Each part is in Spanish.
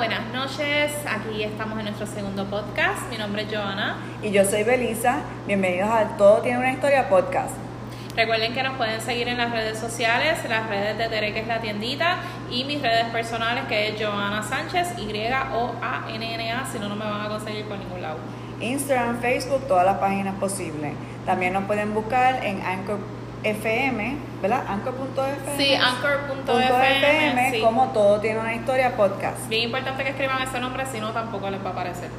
buenas noches. Aquí estamos en nuestro segundo podcast. Mi nombre es Joana. Y yo soy Belisa. Bienvenidos a Todo Tiene una Historia podcast. Recuerden que nos pueden seguir en las redes sociales, las redes de Tere, que es la tiendita, y mis redes personales, que es Joana Sánchez, Y-O-A-N-N-A, si no, no me van a conseguir por ningún lado. Instagram, Facebook, todas las páginas posibles. También nos pueden buscar en Anchor FM, ¿verdad? Anchor.fm. Sí, Anchor.fm. Sí. Como todo tiene una historia podcast. Bien importante que escriban ese nombre, si no, tampoco les va a aparecer.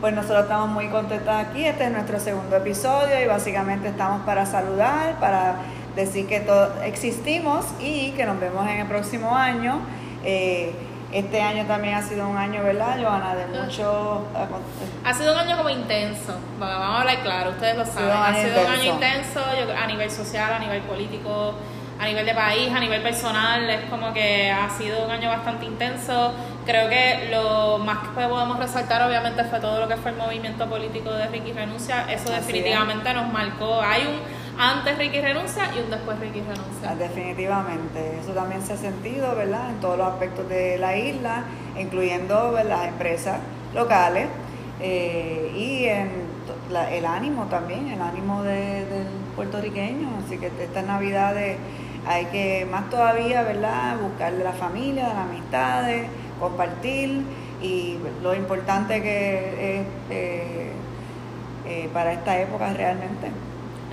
Pues nosotros estamos muy contentos aquí. Este es nuestro segundo episodio y básicamente estamos para saludar, para decir que todos existimos y que nos vemos en el próximo año. Eh, este año también ha sido un año, ¿verdad, Joana? De mucho... Ha sido un año como intenso, vamos a hablar claro, ustedes lo saben. Ha sido un año intenso a nivel social, a nivel político, a nivel de país, a nivel personal, es como que ha sido un año bastante intenso. Creo que lo más que podemos resaltar obviamente fue todo lo que fue el movimiento político de Ricky Renuncia. Eso definitivamente nos marcó. Hay un antes Ricky Renuncia y un después Ricky Renuncia. Ah, definitivamente. Eso también se ha sentido, ¿verdad? En todos los aspectos de la isla, incluyendo las empresas locales eh, y en el ánimo también, el ánimo de, del puertorriqueño. Así que estas navidades hay que más todavía, ¿verdad? Buscar de la familia, de las amistades, compartir y lo importante que es eh, eh, para esta época realmente.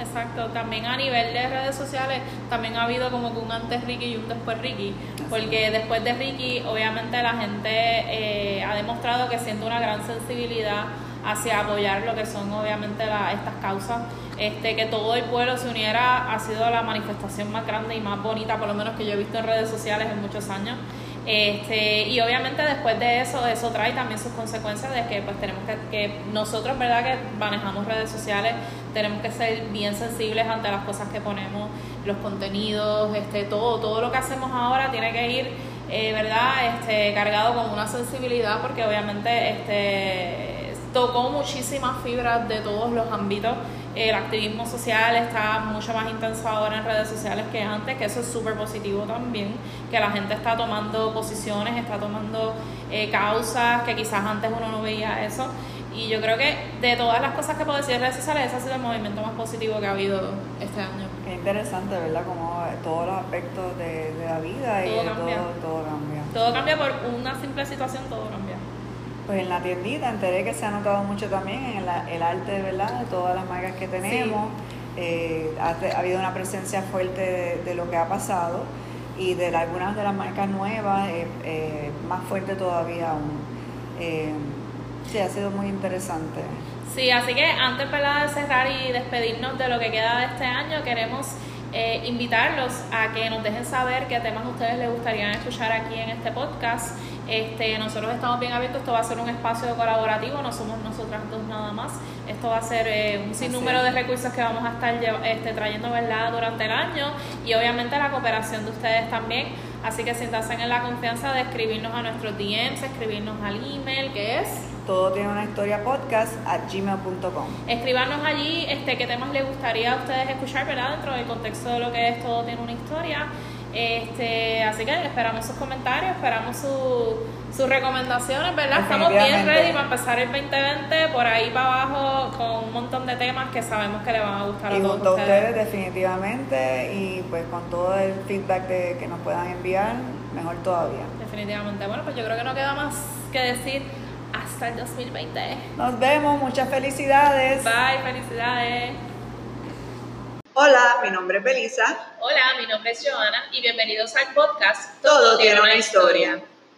Exacto, también a nivel de redes sociales también ha habido como que un antes Ricky y un después Ricky, porque después de Ricky obviamente la gente eh, ha demostrado que siente una gran sensibilidad hacia apoyar lo que son obviamente estas causas. Este, que todo el pueblo se uniera ha sido la manifestación más grande y más bonita, por lo menos que yo he visto en redes sociales en muchos años. Este, y obviamente después de eso, eso trae también sus consecuencias de que pues tenemos que, que nosotros, ¿verdad? Que manejamos redes sociales, tenemos que ser bien sensibles ante las cosas que ponemos, los contenidos, este, todo, todo lo que hacemos ahora tiene que ir, eh, ¿verdad? Este, cargado con una sensibilidad porque obviamente este, tocó muchísimas fibras de todos los ámbitos el activismo social está mucho más intenso ahora en redes sociales que antes, que eso es súper positivo también, que la gente está tomando posiciones, está tomando eh, causas que quizás antes uno no veía eso. Y yo creo que de todas las cosas que puedo decir en redes sociales, ese ha sido el movimiento más positivo que ha habido este año. Qué interesante, ¿verdad? Como todos los aspectos de, la vida y todo, todo cambia. Todo cambia por una simple situación, todo cambia. Pues en la tiendita enteré que se ha notado mucho también en el arte ¿verdad? de todas las marcas que tenemos. Eh, ha, habido una presencia fuerte de, lo que ha pasado y de algunas de las marcas nuevas, eh, eh, más fuerte todavía aún. sí, ha sido muy interesante. Sí, así que antes de cerrar y despedirnos de lo que queda de este año, queremos invitarlos a que nos dejen saber qué temas a ustedes les gustaría escuchar aquí en este podcast. Este, nosotros estamos bien abiertos, esto va a ser un espacio colaborativo, no somos nosotras dos nada más. Esto va a ser eh, un sinnúmero de recursos que vamos a estar este, trayendo ¿verdad? durante el año y obviamente la cooperación de ustedes también. Así que siéntanse en la confianza de escribirnos a nuestros DMs, escribirnos al email que es todo tiene una historia podcast a gmail.com. Escribanos allí este, qué temas les gustaría a ustedes escuchar, ¿verdad? Dentro del contexto de lo que es todo tiene una historia. Este, así que esperamos sus comentarios, esperamos sus recomendaciones, ¿verdad? Estamos bien ready para empezar el 2020 por ahí para abajo con un montón de temas que sabemos que le van a gustar a todos ustedes. definitivamente y pues con todo el feedback que nos puedan enviar, mejor todavía. Definitivamente. Bueno, pues yo creo que no queda más que decir hasta el 2020. Nos vemos, muchas felicidades. Bye, felicidades. Hola, mi nombre es Belisa. Hola, mi nombre es Joana y bienvenidos al podcast Todo, tiene una historia.